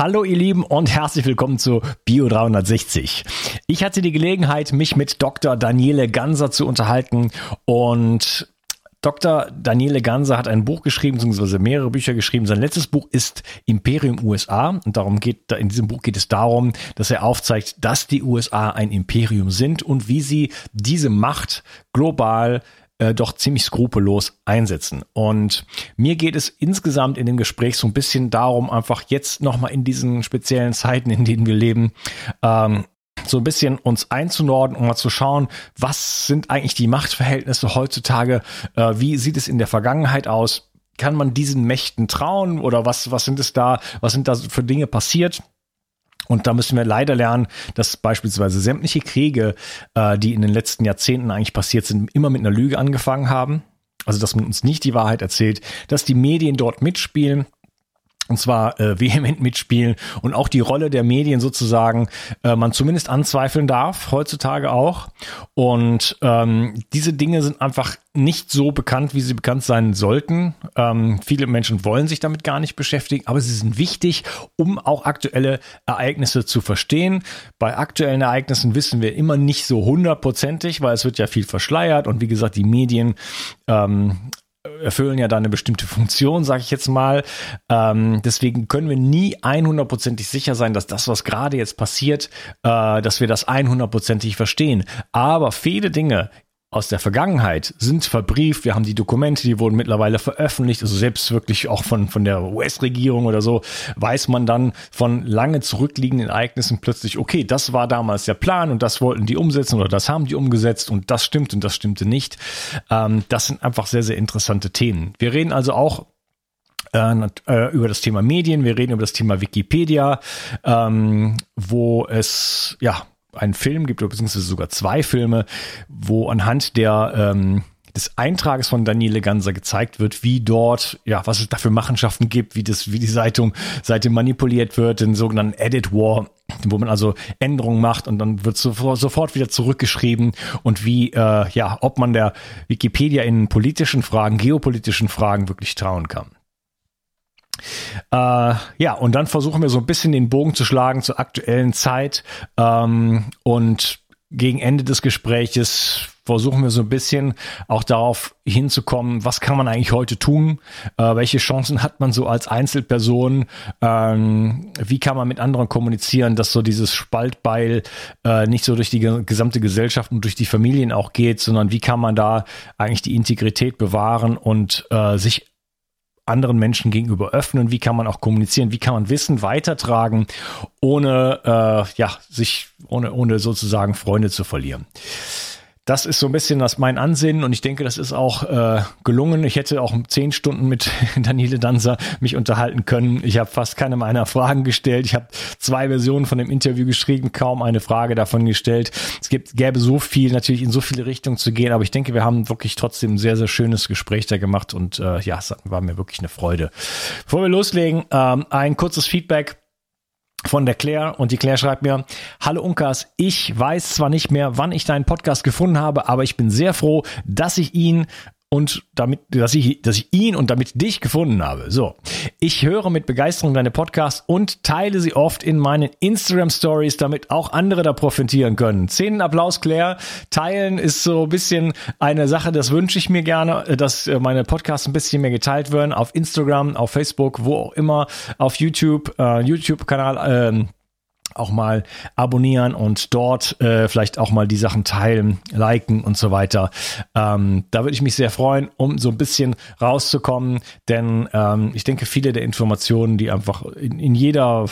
Hallo ihr Lieben und herzlich willkommen zu Bio 360. Ich hatte die Gelegenheit, mich mit Dr. Daniele Ganser zu unterhalten und Dr. Daniele Ganser hat ein Buch geschrieben, beziehungsweise mehrere Bücher geschrieben. Sein letztes Buch ist Imperium USA und darum geht, in diesem Buch geht es darum, dass er aufzeigt, dass die USA ein Imperium sind und wie sie diese Macht global äh, doch ziemlich skrupellos einsetzen. Und mir geht es insgesamt in dem Gespräch so ein bisschen darum, einfach jetzt nochmal in diesen speziellen Zeiten, in denen wir leben, ähm, so ein bisschen uns einzunorden, um mal zu schauen, was sind eigentlich die Machtverhältnisse heutzutage, äh, wie sieht es in der Vergangenheit aus, kann man diesen Mächten trauen oder was, was sind es da, was sind da für Dinge passiert? Und da müssen wir leider lernen, dass beispielsweise sämtliche Kriege, äh, die in den letzten Jahrzehnten eigentlich passiert sind, immer mit einer Lüge angefangen haben. Also, dass man uns nicht die Wahrheit erzählt, dass die Medien dort mitspielen und zwar äh, vehement mitspielen und auch die Rolle der Medien sozusagen äh, man zumindest anzweifeln darf, heutzutage auch. Und ähm, diese Dinge sind einfach nicht so bekannt, wie sie bekannt sein sollten. Ähm, viele Menschen wollen sich damit gar nicht beschäftigen, aber sie sind wichtig, um auch aktuelle Ereignisse zu verstehen. Bei aktuellen Ereignissen wissen wir immer nicht so hundertprozentig, weil es wird ja viel verschleiert und wie gesagt, die Medien ähm, erfüllen ja da eine bestimmte Funktion, sage ich jetzt mal. Ähm, deswegen können wir nie 100%ig sicher sein, dass das, was gerade jetzt passiert, äh, dass wir das 100%ig verstehen. Aber viele Dinge aus der Vergangenheit sind verbrieft. Wir haben die Dokumente, die wurden mittlerweile veröffentlicht. Also selbst wirklich auch von, von der US-Regierung oder so weiß man dann von lange zurückliegenden Ereignissen plötzlich, okay, das war damals der Plan und das wollten die umsetzen oder das haben die umgesetzt und das stimmt und das stimmte nicht. Ähm, das sind einfach sehr, sehr interessante Themen. Wir reden also auch äh, äh über das Thema Medien, wir reden über das Thema Wikipedia, ähm, wo es ja einen Film gibt, oder beziehungsweise sogar zwei Filme, wo anhand der ähm, des Eintrages von Daniele Ganser gezeigt wird, wie dort, ja, was es da für Machenschaften gibt, wie das, wie die Seite, Seite manipuliert wird, den sogenannten Edit War, wo man also Änderungen macht und dann wird sofort, sofort wieder zurückgeschrieben und wie, äh, ja, ob man der Wikipedia in politischen Fragen, geopolitischen Fragen wirklich trauen kann. Äh, ja, und dann versuchen wir so ein bisschen den Bogen zu schlagen zur aktuellen Zeit. Ähm, und gegen Ende des Gespräches versuchen wir so ein bisschen auch darauf hinzukommen, was kann man eigentlich heute tun? Äh, welche Chancen hat man so als Einzelperson? Ähm, wie kann man mit anderen kommunizieren, dass so dieses Spaltbeil äh, nicht so durch die gesamte Gesellschaft und durch die Familien auch geht, sondern wie kann man da eigentlich die Integrität bewahren und äh, sich anderen Menschen gegenüber öffnen? Wie kann man auch kommunizieren? Wie kann man Wissen weitertragen, ohne äh, ja sich ohne ohne sozusagen Freunde zu verlieren? Das ist so ein bisschen das mein Ansinnen und ich denke, das ist auch äh, gelungen. Ich hätte auch zehn Stunden mit Daniele Danzer mich unterhalten können. Ich habe fast keine meiner Fragen gestellt. Ich habe zwei Versionen von dem Interview geschrieben, kaum eine Frage davon gestellt. Es gibt, gäbe so viel, natürlich in so viele Richtungen zu gehen, aber ich denke, wir haben wirklich trotzdem ein sehr, sehr schönes Gespräch da gemacht und äh, ja, es war mir wirklich eine Freude. Bevor wir loslegen, ähm, ein kurzes Feedback von der Claire und die Claire schreibt mir, Hallo Unkas, ich weiß zwar nicht mehr, wann ich deinen Podcast gefunden habe, aber ich bin sehr froh, dass ich ihn und damit, dass ich, dass ich ihn und damit dich gefunden habe. So. Ich höre mit Begeisterung deine Podcasts und teile sie oft in meinen Instagram Stories, damit auch andere da profitieren können. Zehn Applaus, Claire. Teilen ist so ein bisschen eine Sache, das wünsche ich mir gerne, dass äh, meine Podcasts ein bisschen mehr geteilt werden. Auf Instagram, auf Facebook, wo auch immer, auf YouTube, äh, YouTube-Kanal, äh, auch mal abonnieren und dort äh, vielleicht auch mal die Sachen teilen, liken und so weiter. Ähm, da würde ich mich sehr freuen, um so ein bisschen rauszukommen, denn ähm, ich denke, viele der Informationen, die einfach in, in jeder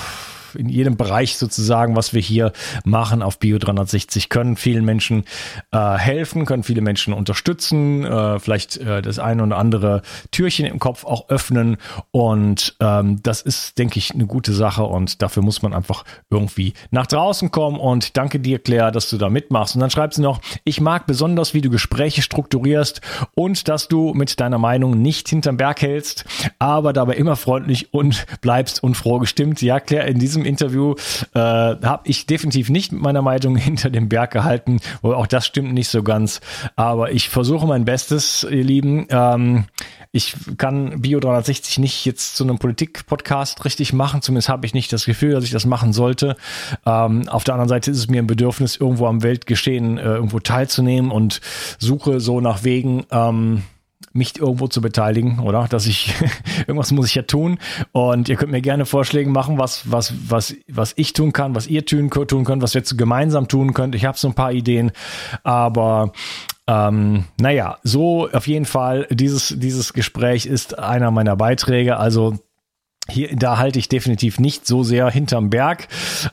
in jedem Bereich sozusagen, was wir hier machen auf Bio 360, können vielen Menschen äh, helfen, können viele Menschen unterstützen, äh, vielleicht äh, das eine oder andere Türchen im Kopf auch öffnen. Und ähm, das ist, denke ich, eine gute Sache und dafür muss man einfach irgendwie nach draußen kommen. Und danke dir, Claire, dass du da mitmachst. Und dann schreibt sie noch, ich mag besonders, wie du Gespräche strukturierst und dass du mit deiner Meinung nicht hinterm Berg hältst, aber dabei immer freundlich und bleibst und froh gestimmt. Ja, Claire, in diesem diesem Interview äh, habe ich definitiv nicht mit meiner Meinung hinter dem Berg gehalten. Auch das stimmt nicht so ganz. Aber ich versuche mein Bestes, ihr Lieben. Ähm, ich kann Bio 360 nicht jetzt zu einem Politik-Podcast richtig machen. Zumindest habe ich nicht das Gefühl, dass ich das machen sollte. Ähm, auf der anderen Seite ist es mir ein Bedürfnis, irgendwo am Weltgeschehen äh, irgendwo teilzunehmen und suche so nach Wegen. Ähm, mich irgendwo zu beteiligen, oder? Dass ich irgendwas muss ich ja tun. Und ihr könnt mir gerne Vorschläge machen, was was was was ich tun kann, was ihr tun, tun könnt, was wir gemeinsam tun könnt. Ich habe so ein paar Ideen, aber ähm, naja, so auf jeden Fall, dieses, dieses Gespräch ist einer meiner Beiträge. Also hier, da halte ich definitiv nicht so sehr hinterm Berg.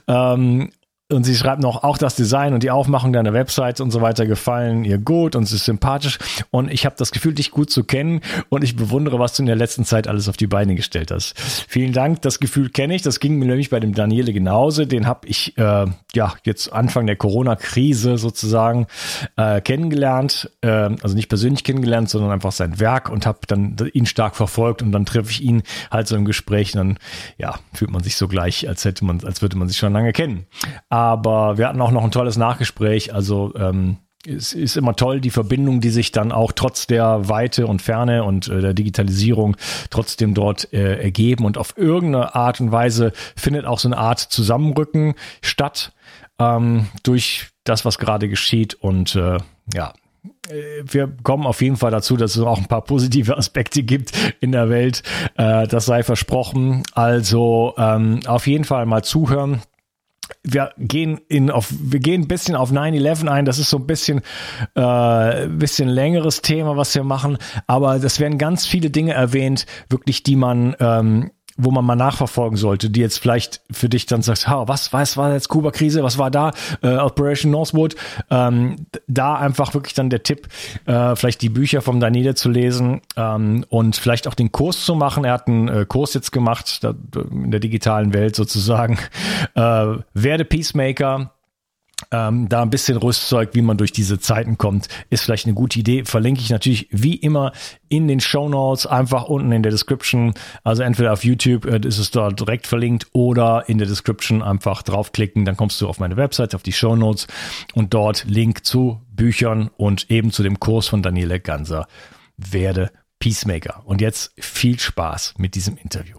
Ähm, und sie schreibt noch, auch das Design und die Aufmachung deiner Website und so weiter gefallen ihr gut und sie ist sympathisch. Und ich habe das Gefühl, dich gut zu kennen und ich bewundere, was du in der letzten Zeit alles auf die Beine gestellt hast. Vielen Dank, das Gefühl kenne ich. Das ging mir nämlich bei dem Daniele genauso. Den habe ich äh, ja jetzt Anfang der Corona-Krise sozusagen äh, kennengelernt. Äh, also nicht persönlich kennengelernt, sondern einfach sein Werk und habe dann ihn stark verfolgt und dann treffe ich ihn halt so im Gespräch. Und dann ja, fühlt man sich so gleich, als hätte man, als würde man sich schon lange kennen. Wir hatten auch noch ein tolles Nachgespräch. Also ähm, es ist immer toll, die Verbindung, die sich dann auch trotz der Weite und Ferne und äh, der Digitalisierung trotzdem dort äh, ergeben. Und auf irgendeine Art und Weise findet auch so eine Art Zusammenrücken statt ähm, durch das, was gerade geschieht. Und äh, ja, äh, wir kommen auf jeden Fall dazu, dass es auch ein paar positive Aspekte gibt in der Welt. Äh, das sei versprochen. Also ähm, auf jeden Fall mal zuhören wir gehen in auf wir gehen ein bisschen auf 9/11 ein. Das ist so ein bisschen äh, bisschen längeres Thema, was wir machen. Aber das werden ganz viele Dinge erwähnt, wirklich, die man ähm, wo man mal nachverfolgen sollte, die jetzt vielleicht für dich dann sagst, ha, was, was war jetzt Kuba-Krise, was war da, äh, Operation Northwood, ähm, da einfach wirklich dann der Tipp, äh, vielleicht die Bücher vom Daniele zu lesen ähm, und vielleicht auch den Kurs zu machen. Er hat einen äh, Kurs jetzt gemacht, da, in der digitalen Welt sozusagen, äh, werde Peacemaker, ähm, da ein bisschen Rüstzeug, wie man durch diese Zeiten kommt, ist vielleicht eine gute Idee. Verlinke ich natürlich wie immer in den Show Notes, einfach unten in der Description. Also entweder auf YouTube äh, ist es dort direkt verlinkt oder in der Description einfach draufklicken, dann kommst du auf meine Website, auf die Show Notes und dort Link zu Büchern und eben zu dem Kurs von Daniele Ganser. Werde Peacemaker. Und jetzt viel Spaß mit diesem Interview.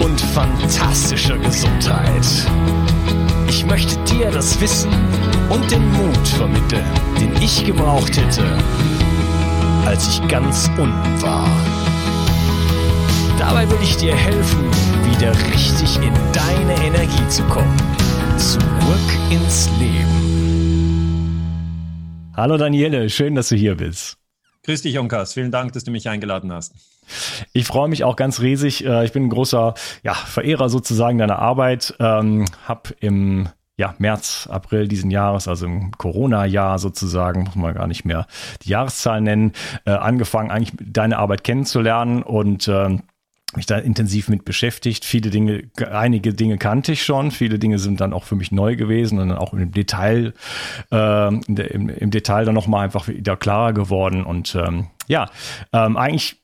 und fantastischer Gesundheit. Ich möchte dir das Wissen und den Mut vermitteln, den ich gebraucht hätte, als ich ganz unten war. Dabei will ich dir helfen, wieder richtig in deine zurückzukommen. Zurück ins Leben. Hallo Daniele, schön, dass du hier bist. Grüß dich, Onkas. Vielen Dank, dass du mich eingeladen hast. Ich freue mich auch ganz riesig. Äh, ich bin ein großer ja, Verehrer sozusagen deiner Arbeit. Ähm, hab im ja, März, April diesen Jahres, also im Corona-Jahr sozusagen, muss man gar nicht mehr die Jahreszahl nennen, äh, angefangen, eigentlich deine Arbeit kennenzulernen und äh, mich da intensiv mit beschäftigt. Viele Dinge, einige Dinge kannte ich schon, viele Dinge sind dann auch für mich neu gewesen und dann auch im Detail, äh, im, im Detail dann nochmal einfach wieder klarer geworden. Und ähm, ja, ähm, eigentlich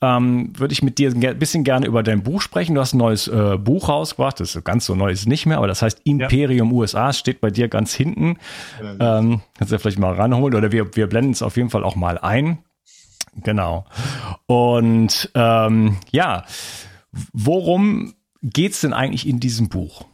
ähm, würde ich mit dir ein bisschen gerne über dein Buch sprechen. Du hast ein neues äh, Buch rausgebracht, das ist ganz so neu ist nicht mehr, aber das heißt Imperium ja. USA, steht bei dir ganz hinten. Ähm, kannst du ja vielleicht mal ranholen oder wir, wir blenden es auf jeden Fall auch mal ein. Genau. Und ähm, ja, worum geht's denn eigentlich in diesem Buch?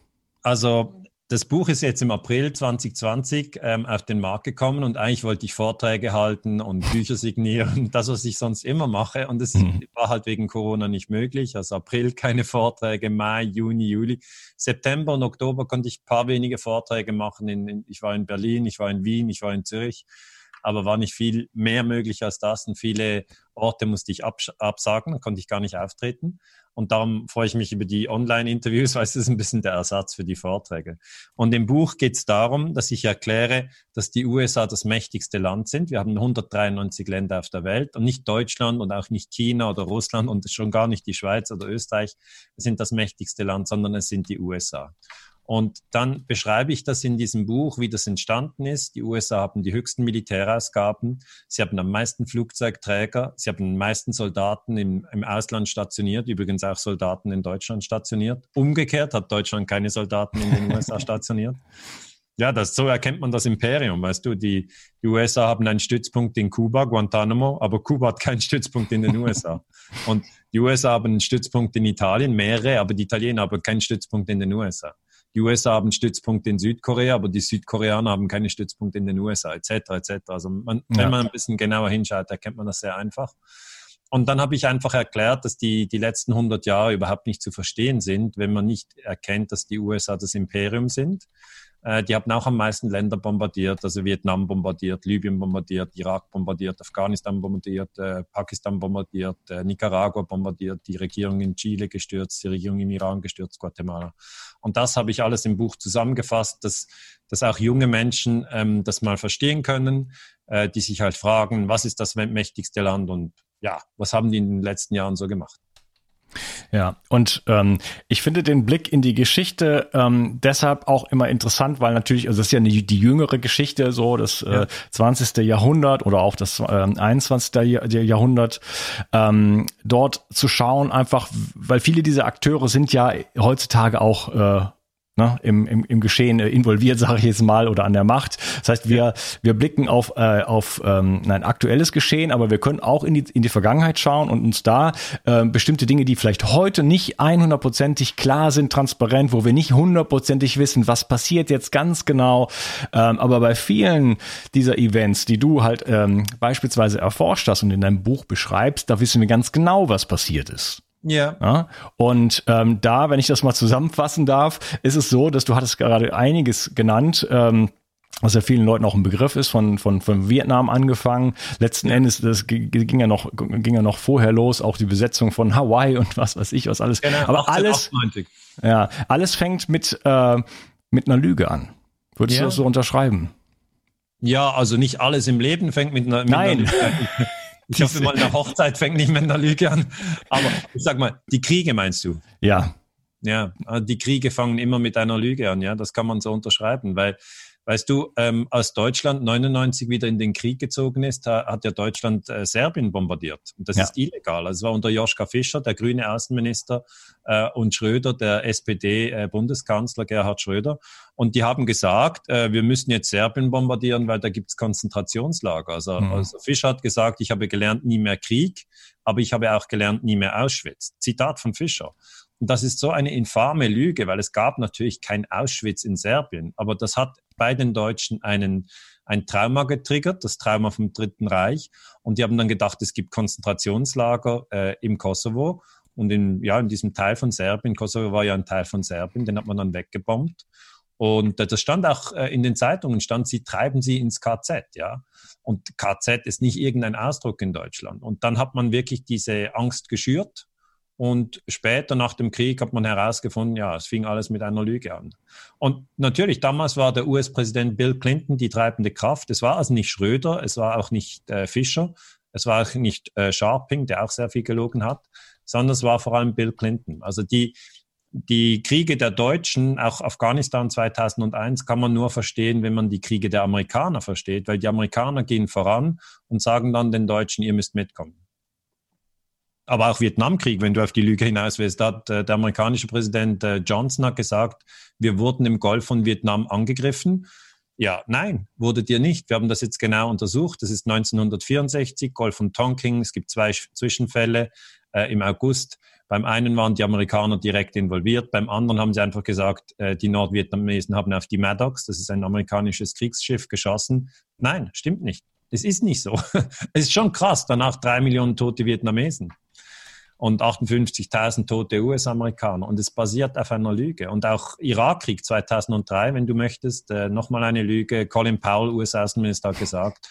Also das Buch ist jetzt im April 2020 ähm, auf den Markt gekommen und eigentlich wollte ich Vorträge halten und Bücher signieren, das, was ich sonst immer mache. Und das mhm. war halt wegen Corona nicht möglich. Also April keine Vorträge, Mai, Juni, Juli. September und Oktober konnte ich ein paar wenige Vorträge machen. In, in, ich war in Berlin, ich war in Wien, ich war in Zürich aber war nicht viel mehr möglich als das und viele Orte musste ich absagen, konnte ich gar nicht auftreten. Und darum freue ich mich über die Online-Interviews, weil es ist ein bisschen der Ersatz für die Vorträge. Und im Buch geht es darum, dass ich erkläre, dass die USA das mächtigste Land sind. Wir haben 193 Länder auf der Welt und nicht Deutschland und auch nicht China oder Russland und schon gar nicht die Schweiz oder Österreich sind das mächtigste Land, sondern es sind die USA. Und dann beschreibe ich das in diesem Buch, wie das entstanden ist. Die USA haben die höchsten Militärausgaben. Sie haben am meisten Flugzeugträger. Sie haben am meisten Soldaten im, im Ausland stationiert. Übrigens auch Soldaten in Deutschland stationiert. Umgekehrt hat Deutschland keine Soldaten in den USA stationiert. Ja, das, so erkennt man das Imperium. Weißt du, die, die USA haben einen Stützpunkt in Kuba, Guantanamo, aber Kuba hat keinen Stützpunkt in den USA. Und die USA haben einen Stützpunkt in Italien, mehrere, aber die Italiener haben keinen Stützpunkt in den USA. Die USA haben Stützpunkte in Südkorea, aber die Südkoreaner haben keine Stützpunkte in den USA, etc. etc. Also man, ja. wenn man ein bisschen genauer hinschaut, erkennt man das sehr einfach. Und dann habe ich einfach erklärt, dass die, die letzten 100 Jahre überhaupt nicht zu verstehen sind, wenn man nicht erkennt, dass die USA das Imperium sind. Äh, die haben auch am meisten Länder bombardiert, also Vietnam bombardiert, Libyen bombardiert, Irak bombardiert, Afghanistan bombardiert, äh, Pakistan bombardiert, äh, Nicaragua bombardiert, die Regierung in Chile gestürzt, die Regierung im Iran gestürzt, Guatemala. Und das habe ich alles im Buch zusammengefasst, dass, dass auch junge Menschen ähm, das mal verstehen können, äh, die sich halt fragen, was ist das mächtigste Land und ja, was haben die in den letzten Jahren so gemacht? Ja, und ähm, ich finde den Blick in die Geschichte ähm, deshalb auch immer interessant, weil natürlich, also das ist ja eine, die jüngere Geschichte, so das äh, ja. äh, 20. Jahrhundert oder auch das äh, 21. Jahrhundert, ähm, dort zu schauen, einfach, weil viele dieser Akteure sind ja heutzutage auch äh, ne, im, im, im Geschehen äh, involviert, sage ich jetzt mal, oder an der Macht. Das heißt, wir, wir blicken auf, äh, auf ähm, ein aktuelles Geschehen, aber wir können auch in die, in die Vergangenheit schauen und uns da äh, bestimmte Dinge, die vielleicht heute nicht 100%ig klar sind, transparent, wo wir nicht hundertprozentig wissen, was passiert jetzt ganz genau. Ähm, aber bei vielen dieser Events, die du halt ähm, beispielsweise erforscht hast und in deinem Buch beschreibst, da wissen wir ganz genau, was passiert ist. Ja. ja. Und ähm, da, wenn ich das mal zusammenfassen darf, ist es so, dass du hattest gerade einiges genannt. Ähm, was ja vielen Leuten auch ein Begriff ist, von, von, von Vietnam angefangen. Letzten Endes, das ging ja noch, ging ja noch vorher los, auch die Besetzung von Hawaii und was weiß ich, was alles. Genau, Aber alles, ja, alles fängt mit, äh, mit einer Lüge an. Würdest ja. du das so unterschreiben? Ja, also nicht alles im Leben fängt mit einer, mit Nein. einer Lüge an. Ich hoffe mal, eine Hochzeit fängt nicht mit einer Lüge an. Aber ich sag mal, die Kriege meinst du? Ja. Ja, die Kriege fangen immer mit einer Lüge an, ja. Das kann man so unterschreiben, weil Weißt du, ähm, als Deutschland 99 wieder in den Krieg gezogen ist, hat ja Deutschland äh, Serbien bombardiert. Und das ja. ist illegal. Also es war unter Joschka Fischer, der grüne Außenminister, äh, und Schröder, der SPD-Bundeskanzler äh, Gerhard Schröder. Und die haben gesagt, äh, wir müssen jetzt Serbien bombardieren, weil da gibt's Konzentrationslager. Also, mhm. also Fischer hat gesagt, ich habe gelernt, nie mehr Krieg, aber ich habe auch gelernt, nie mehr Auschwitz. Zitat von Fischer. Und das ist so eine infame Lüge, weil es gab natürlich kein Auschwitz in Serbien, aber das hat bei den Deutschen einen, ein Trauma getriggert, das Trauma vom Dritten Reich. Und die haben dann gedacht, es gibt Konzentrationslager äh, im Kosovo. Und in, ja, in diesem Teil von Serbien, Kosovo war ja ein Teil von Serbien, den hat man dann weggebombt. Und äh, das stand auch äh, in den Zeitungen, stand, sie treiben sie ins KZ, ja. Und KZ ist nicht irgendein Ausdruck in Deutschland. Und dann hat man wirklich diese Angst geschürt. Und später nach dem Krieg hat man herausgefunden, ja, es fing alles mit einer Lüge an. Und natürlich, damals war der US-Präsident Bill Clinton die treibende Kraft. Es war also nicht Schröder, es war auch nicht äh, Fischer, es war auch nicht äh, Sharping, der auch sehr viel gelogen hat, sondern es war vor allem Bill Clinton. Also die, die Kriege der Deutschen, auch Afghanistan 2001, kann man nur verstehen, wenn man die Kriege der Amerikaner versteht, weil die Amerikaner gehen voran und sagen dann den Deutschen, ihr müsst mitkommen. Aber auch Vietnamkrieg, wenn du auf die Lüge hinaus willst, hat äh, der amerikanische Präsident äh, Johnson hat gesagt, wir wurden im Golf von Vietnam angegriffen. Ja, nein, wurdet ihr nicht. Wir haben das jetzt genau untersucht. Das ist 1964, Golf von Tonking. Es gibt zwei Zwischenfälle äh, im August. Beim einen waren die Amerikaner direkt involviert, beim anderen haben sie einfach gesagt, äh, die Nordvietnamesen haben auf die Maddox, das ist ein amerikanisches Kriegsschiff, geschossen. Nein, stimmt nicht. Es ist nicht so. es ist schon krass, danach drei Millionen tote Vietnamesen und 58.000 tote US-Amerikaner. Und es basiert auf einer Lüge. Und auch Irakkrieg 2003, wenn du möchtest, äh, nochmal eine Lüge. Colin Powell, US-Außenminister, hat gesagt,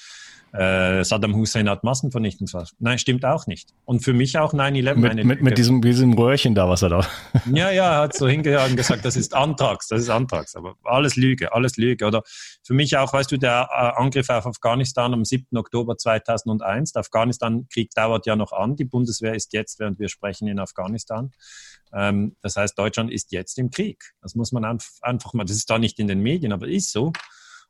äh, Saddam Hussein hat Massenvernichtungswaffen. Nein, stimmt auch nicht. Und für mich auch 9-11 mit, mit, mit, diesem, diesem Röhrchen da, was er da. Ja, ja, er hat so hingehört und gesagt, das ist Antrags, das ist Antrags. Aber alles Lüge, alles Lüge. Oder für mich auch, weißt du, der äh, Angriff auf Afghanistan am 7. Oktober 2001. Der Afghanistan-Krieg dauert ja noch an. Die Bundeswehr ist jetzt, während wir sprechen, in Afghanistan. Ähm, das heißt, Deutschland ist jetzt im Krieg. Das muss man einfach mal, das ist da nicht in den Medien, aber ist so.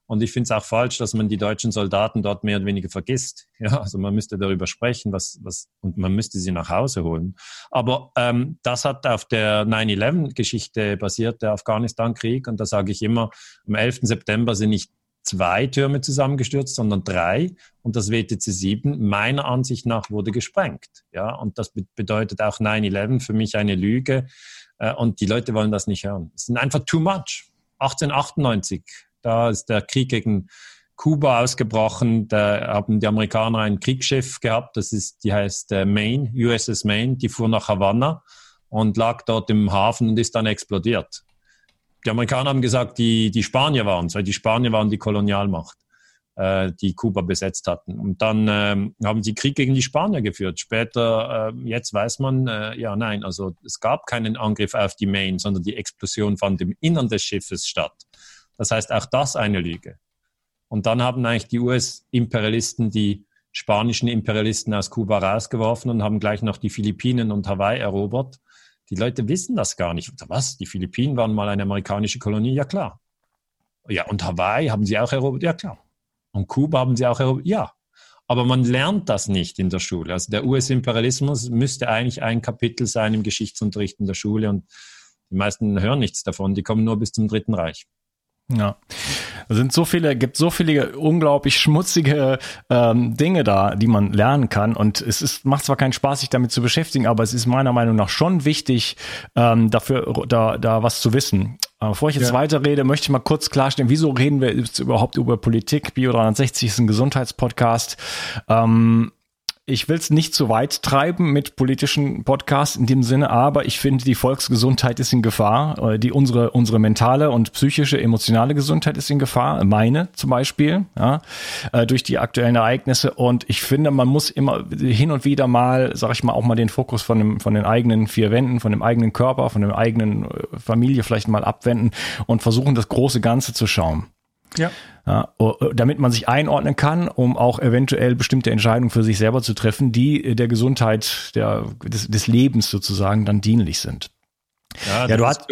Und ich finde es auch falsch, dass man die deutschen Soldaten dort mehr oder weniger vergisst. Ja, also man müsste darüber sprechen, was, was, und man müsste sie nach Hause holen. Aber ähm, das hat auf der 9-11-Geschichte basiert, der Afghanistan-Krieg. Und da sage ich immer, am 11. September sind nicht zwei Türme zusammengestürzt, sondern drei. Und das WTC 7 meiner Ansicht nach wurde gesprengt. Ja, und das bedeutet auch 9-11 für mich eine Lüge. Äh, und die Leute wollen das nicht hören. Es sind einfach too much. 1898 da ist der Krieg gegen Kuba ausgebrochen. Da haben die Amerikaner ein Kriegsschiff gehabt. Das ist, die heißt äh, Maine, USS Maine. Die fuhr nach Havanna und lag dort im Hafen und ist dann explodiert. Die Amerikaner haben gesagt, die, die Spanier waren es, weil die Spanier waren die Kolonialmacht, äh, die Kuba besetzt hatten. Und dann ähm, haben sie Krieg gegen die Spanier geführt. Später, äh, jetzt weiß man, äh, ja, nein, also es gab keinen Angriff auf die Maine, sondern die Explosion fand im Innern des Schiffes statt. Das heißt, auch das eine Lüge. Und dann haben eigentlich die US-Imperialisten die spanischen Imperialisten aus Kuba rausgeworfen und haben gleich noch die Philippinen und Hawaii erobert. Die Leute wissen das gar nicht. Was? Die Philippinen waren mal eine amerikanische Kolonie? Ja, klar. Ja, und Hawaii haben sie auch erobert? Ja, klar. Und Kuba haben sie auch erobert? Ja. Aber man lernt das nicht in der Schule. Also der US-Imperialismus müsste eigentlich ein Kapitel sein im Geschichtsunterricht in der Schule und die meisten hören nichts davon. Die kommen nur bis zum Dritten Reich. Ja. Es sind so viele, gibt so viele unglaublich schmutzige ähm, Dinge da, die man lernen kann. Und es ist, macht zwar keinen Spaß, sich damit zu beschäftigen, aber es ist meiner Meinung nach schon wichtig, ähm, dafür da, da was zu wissen. Bevor ich jetzt ja. weiterrede, möchte ich mal kurz klarstellen, wieso reden wir jetzt überhaupt über Politik? Bio 360 ist ein Gesundheitspodcast. Ähm, ich will es nicht zu weit treiben mit politischen Podcasts in dem Sinne, aber ich finde, die Volksgesundheit ist in Gefahr. Äh, die unsere unsere mentale und psychische, emotionale Gesundheit ist in Gefahr. Meine zum Beispiel, ja, äh, durch die aktuellen Ereignisse. Und ich finde, man muss immer hin und wieder mal, sag ich mal, auch mal den Fokus von dem von den eigenen vier Wänden, von dem eigenen Körper, von der eigenen äh, Familie vielleicht mal abwenden und versuchen, das große Ganze zu schauen. Ja. ja. Damit man sich einordnen kann, um auch eventuell bestimmte Entscheidungen für sich selber zu treffen, die der Gesundheit der, des, des Lebens sozusagen dann dienlich sind. Ja, ja du hast.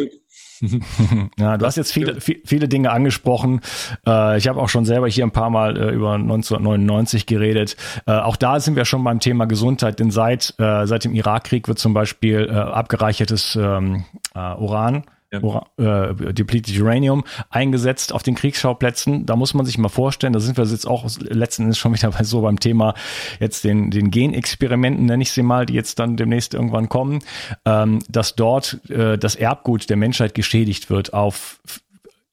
ja, du hast jetzt viele, viele Dinge angesprochen. Äh, ich habe auch schon selber hier ein paar Mal äh, über 1999 geredet. Äh, auch da sind wir schon beim Thema Gesundheit, denn seit, äh, seit dem Irakkrieg wird zum Beispiel äh, abgereichertes ähm, äh, Uran ja. äh, depleted Uranium eingesetzt auf den Kriegsschauplätzen. Da muss man sich mal vorstellen, da sind wir jetzt auch letzten Endes schon wieder so beim Thema jetzt den, den Genexperimenten, nenne ich sie mal, die jetzt dann demnächst irgendwann kommen, ähm, dass dort äh, das Erbgut der Menschheit geschädigt wird auf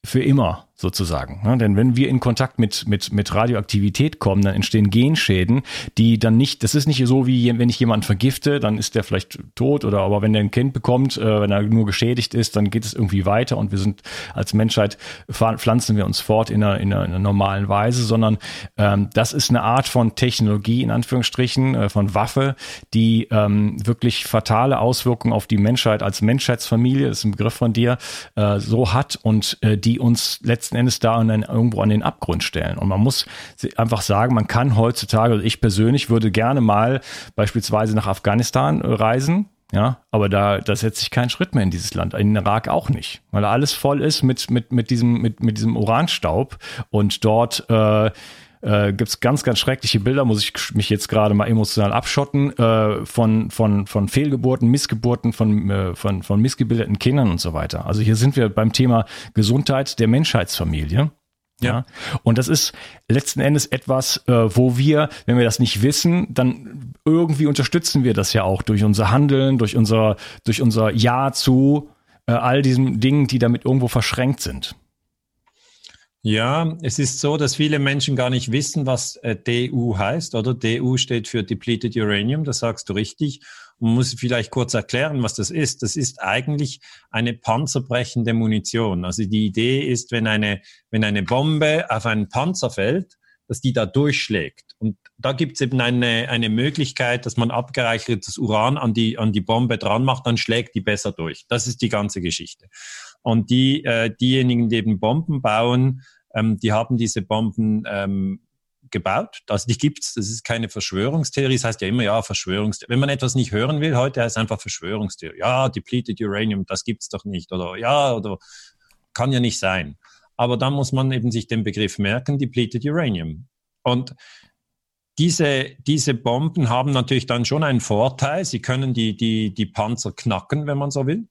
für immer sozusagen. Ne? Denn wenn wir in Kontakt mit, mit, mit Radioaktivität kommen, dann entstehen Genschäden, die dann nicht, das ist nicht so wie wenn ich jemanden vergifte, dann ist der vielleicht tot oder aber wenn der ein Kind bekommt, äh, wenn er nur geschädigt ist, dann geht es irgendwie weiter und wir sind als Menschheit, pflanzen wir uns fort in einer, in einer, in einer normalen Weise, sondern ähm, das ist eine Art von Technologie, in Anführungsstrichen, äh, von Waffe, die ähm, wirklich fatale Auswirkungen auf die Menschheit als Menschheitsfamilie, ist ein Begriff von dir, äh, so hat und äh, die uns letztendlich letzten Endes da an, irgendwo an den Abgrund stellen. Und man muss einfach sagen, man kann heutzutage, also ich persönlich würde gerne mal beispielsweise nach Afghanistan reisen, ja, aber da, da setzt sich kein Schritt mehr in dieses Land. In Irak auch nicht, weil alles voll ist mit, mit, mit diesem, mit, mit diesem Uranstaub und dort, äh, äh, gibt es ganz, ganz schreckliche Bilder, muss ich mich jetzt gerade mal emotional abschotten, äh, von, von, von Fehlgeburten, Missgeburten, von, äh, von, von missgebildeten Kindern und so weiter. Also hier sind wir beim Thema Gesundheit der Menschheitsfamilie. Ja. ja. Und das ist letzten Endes etwas, äh, wo wir, wenn wir das nicht wissen, dann irgendwie unterstützen wir das ja auch durch unser Handeln, durch unser, durch unser Ja zu äh, all diesen Dingen, die damit irgendwo verschränkt sind. Ja, es ist so, dass viele Menschen gar nicht wissen, was äh, DU heißt, oder? DU steht für Depleted Uranium, das sagst du richtig. Man muss vielleicht kurz erklären, was das ist. Das ist eigentlich eine panzerbrechende Munition. Also die Idee ist, wenn eine, wenn eine Bombe auf einen Panzer fällt, dass die da durchschlägt. Und da gibt es eben eine, eine Möglichkeit, dass man abgereichertes Uran an die, an die Bombe dran macht, dann schlägt die besser durch. Das ist die ganze Geschichte. Und die, äh, diejenigen, die eben Bomben bauen, ähm, die haben diese Bomben ähm, gebaut. Also die gibt's. Das ist keine Verschwörungstheorie. Das heißt ja immer, ja, Verschwörungstheorie. Wenn man etwas nicht hören will heute, heißt es einfach Verschwörungstheorie. Ja, depleted Uranium, das gibt's doch nicht. Oder ja, oder kann ja nicht sein. Aber da muss man eben sich den Begriff merken, depleted Uranium. Und diese, diese Bomben haben natürlich dann schon einen Vorteil. Sie können die, die, die Panzer knacken, wenn man so will.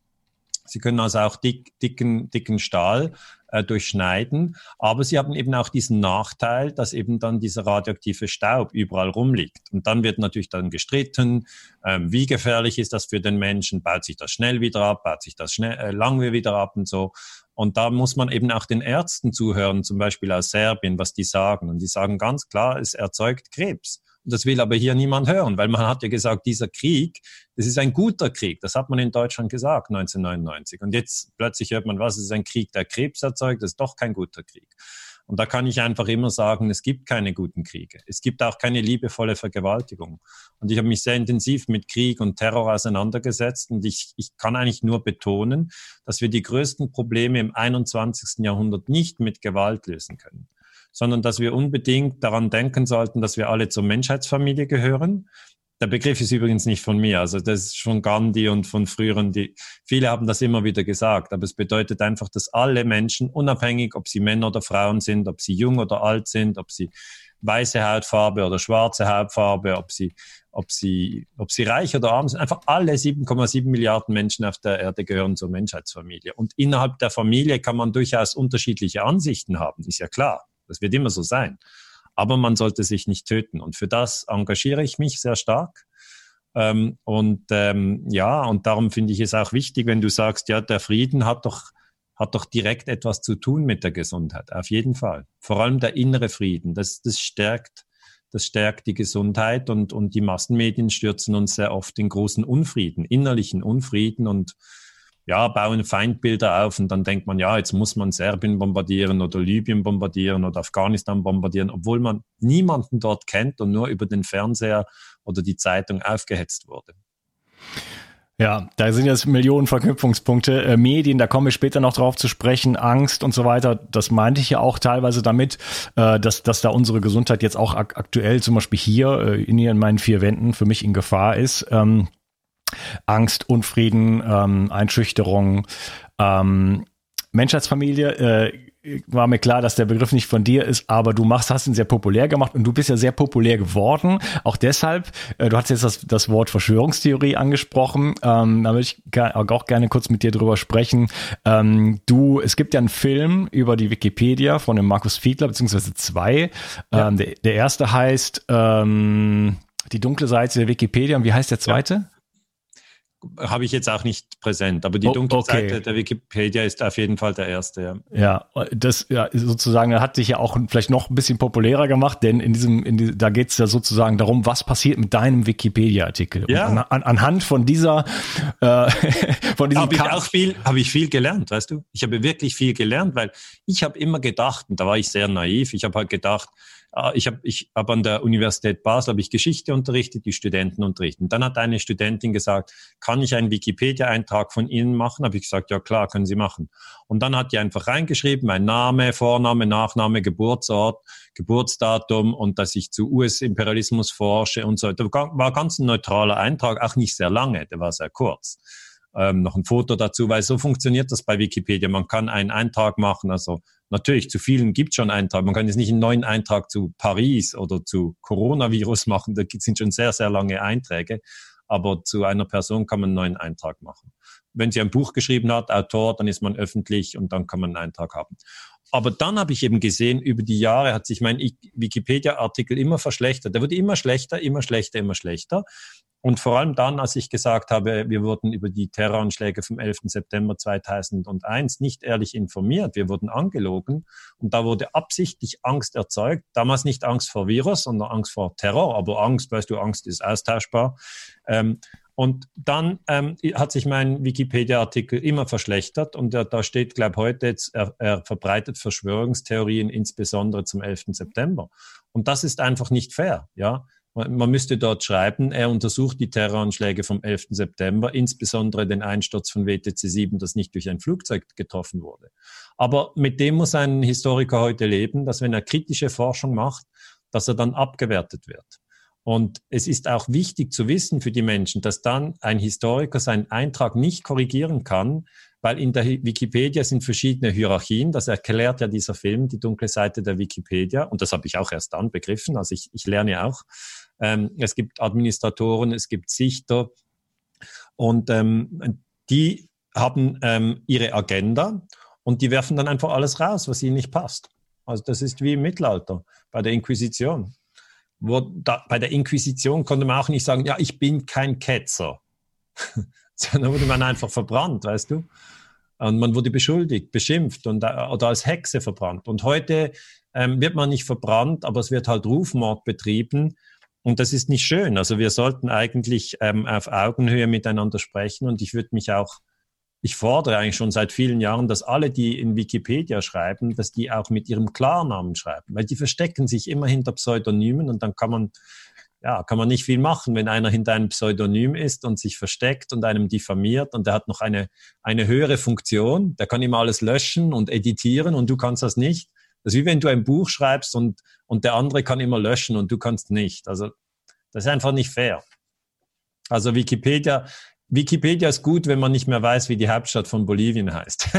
Sie können also auch dick, dicken, dicken Stahl äh, durchschneiden. Aber sie haben eben auch diesen Nachteil, dass eben dann dieser radioaktive Staub überall rumliegt. Und dann wird natürlich dann gestritten, ähm, wie gefährlich ist das für den Menschen? Baut sich das schnell wieder ab? Baut sich das schnell, äh, lange wieder ab und so? Und da muss man eben auch den Ärzten zuhören, zum Beispiel aus Serbien, was die sagen. Und die sagen ganz klar, es erzeugt Krebs. Das will aber hier niemand hören, weil man hat ja gesagt, dieser Krieg, das ist ein guter Krieg. Das hat man in Deutschland gesagt, 1999. Und jetzt plötzlich hört man, was ist ein Krieg, der Krebs erzeugt? Das ist doch kein guter Krieg. Und da kann ich einfach immer sagen, es gibt keine guten Kriege. Es gibt auch keine liebevolle Vergewaltigung. Und ich habe mich sehr intensiv mit Krieg und Terror auseinandergesetzt. Und ich, ich kann eigentlich nur betonen, dass wir die größten Probleme im 21. Jahrhundert nicht mit Gewalt lösen können sondern dass wir unbedingt daran denken sollten, dass wir alle zur Menschheitsfamilie gehören. Der Begriff ist übrigens nicht von mir, also das ist von Gandhi und von früheren, die, viele haben das immer wieder gesagt, aber es bedeutet einfach, dass alle Menschen, unabhängig, ob sie Männer oder Frauen sind, ob sie jung oder alt sind, ob sie weiße Hautfarbe oder schwarze Hautfarbe, ob sie, ob sie, ob sie reich oder arm sind. Einfach alle 7,7 Milliarden Menschen auf der Erde gehören zur Menschheitsfamilie. Und innerhalb der Familie kann man durchaus unterschiedliche Ansichten haben, ist ja klar. Das wird immer so sein. Aber man sollte sich nicht töten. Und für das engagiere ich mich sehr stark. Ähm, und ähm, ja, und darum finde ich es auch wichtig, wenn du sagst, ja, der Frieden hat doch, hat doch direkt etwas zu tun mit der Gesundheit. Auf jeden Fall. Vor allem der innere Frieden. Das, das stärkt, das stärkt die Gesundheit und, und die Massenmedien stürzen uns sehr oft in großen Unfrieden, innerlichen Unfrieden und ja, bauen Feindbilder auf und dann denkt man, ja, jetzt muss man Serbien bombardieren oder Libyen bombardieren oder Afghanistan bombardieren, obwohl man niemanden dort kennt und nur über den Fernseher oder die Zeitung aufgehetzt wurde. Ja, da sind jetzt Millionen Verknüpfungspunkte. Äh, Medien, da kommen wir später noch drauf zu sprechen, Angst und so weiter. Das meinte ich ja auch teilweise damit, äh, dass, dass da unsere Gesundheit jetzt auch ak aktuell zum Beispiel hier äh, in, in meinen vier Wänden für mich in Gefahr ist. Ähm, Angst, Unfrieden, ähm, Einschüchterung. Ähm, Menschheitsfamilie, äh, war mir klar, dass der Begriff nicht von dir ist, aber du machst, hast ihn sehr populär gemacht und du bist ja sehr populär geworden. Auch deshalb, äh, du hast jetzt das, das Wort Verschwörungstheorie angesprochen. Ähm, da würde ich auch gerne kurz mit dir drüber sprechen. Ähm, du, es gibt ja einen Film über die Wikipedia von dem Markus Fiedler, beziehungsweise zwei. Ja. Ähm, der, der erste heißt ähm, Die dunkle Seite der Wikipedia und wie heißt der zweite? Ja. Habe ich jetzt auch nicht präsent, aber die dunkle okay. Seite der Wikipedia ist auf jeden Fall der erste. Ja, ja das ja, sozusagen hat sich ja auch vielleicht noch ein bisschen populärer gemacht, denn in diesem, in die, da geht es ja sozusagen darum, was passiert mit deinem Wikipedia-Artikel. Ja. An, an, anhand von dieser, äh, von diesem habe ich auch viel, habe ich viel gelernt, weißt du? Ich habe wirklich viel gelernt, weil ich habe immer gedacht, und da war ich sehr naiv, ich habe halt gedacht, ich habe ich hab an der Universität Basel habe ich Geschichte unterrichtet, die Studenten unterrichten. Dann hat eine Studentin gesagt, kann ich einen Wikipedia-Eintrag von Ihnen machen? Habe ich gesagt, ja klar, können Sie machen. Und dann hat die einfach reingeschrieben, mein Name, Vorname, Nachname, Geburtsort, Geburtsdatum und dass ich zu US-Imperialismus forsche und so. Da war ganz ein neutraler Eintrag, auch nicht sehr lange, der war sehr kurz. Ähm, noch ein Foto dazu, weil so funktioniert das bei Wikipedia. Man kann einen Eintrag machen, also Natürlich, zu vielen gibt schon Eintrag. Man kann jetzt nicht einen neuen Eintrag zu Paris oder zu Coronavirus machen. Da sind schon sehr, sehr lange Einträge. Aber zu einer Person kann man einen neuen Eintrag machen. Wenn sie ein Buch geschrieben hat, Autor, dann ist man öffentlich und dann kann man einen Eintrag haben. Aber dann habe ich eben gesehen, über die Jahre hat sich mein Wikipedia-Artikel immer verschlechtert. Der wurde immer schlechter, immer schlechter, immer schlechter. Und vor allem dann, als ich gesagt habe, wir wurden über die Terroranschläge vom 11. September 2001 nicht ehrlich informiert, wir wurden angelogen und da wurde absichtlich Angst erzeugt. Damals nicht Angst vor Virus, sondern Angst vor Terror, aber Angst, weißt du, Angst ist austauschbar. Ähm, und dann ähm, hat sich mein Wikipedia-Artikel immer verschlechtert und da, da steht, glaube heute jetzt, er, er verbreitet Verschwörungstheorien insbesondere zum 11. September. Und das ist einfach nicht fair, ja. Man müsste dort schreiben, er untersucht die Terroranschläge vom 11. September, insbesondere den Einsturz von WTC 7, das nicht durch ein Flugzeug getroffen wurde. Aber mit dem muss ein Historiker heute leben, dass wenn er kritische Forschung macht, dass er dann abgewertet wird. Und es ist auch wichtig zu wissen für die Menschen, dass dann ein Historiker seinen Eintrag nicht korrigieren kann, weil in der Wikipedia sind verschiedene Hierarchien. Das erklärt ja dieser Film, die dunkle Seite der Wikipedia. Und das habe ich auch erst dann begriffen. Also ich, ich lerne auch. Ähm, es gibt Administratoren, es gibt Sichter. Und ähm, die haben ähm, ihre Agenda und die werfen dann einfach alles raus, was ihnen nicht passt. Also das ist wie im Mittelalter bei der Inquisition. Da, bei der Inquisition konnte man auch nicht sagen, ja, ich bin kein Ketzer. Sondern wurde man einfach verbrannt, weißt du? Und man wurde beschuldigt, beschimpft und, äh, oder als Hexe verbrannt. Und heute ähm, wird man nicht verbrannt, aber es wird halt Rufmord betrieben. Und das ist nicht schön. Also wir sollten eigentlich ähm, auf Augenhöhe miteinander sprechen. Und ich würde mich auch, ich fordere eigentlich schon seit vielen Jahren, dass alle, die in Wikipedia schreiben, dass die auch mit ihrem Klarnamen schreiben. Weil die verstecken sich immer hinter Pseudonymen und dann kann man ja, kann man nicht viel machen, wenn einer hinter einem Pseudonym ist und sich versteckt und einem diffamiert und der hat noch eine, eine höhere Funktion, der kann immer alles löschen und editieren und du kannst das nicht. Das ist wie wenn du ein Buch schreibst und, und der andere kann immer löschen und du kannst nicht. Also das ist einfach nicht fair. Also Wikipedia, Wikipedia ist gut, wenn man nicht mehr weiß, wie die Hauptstadt von Bolivien heißt.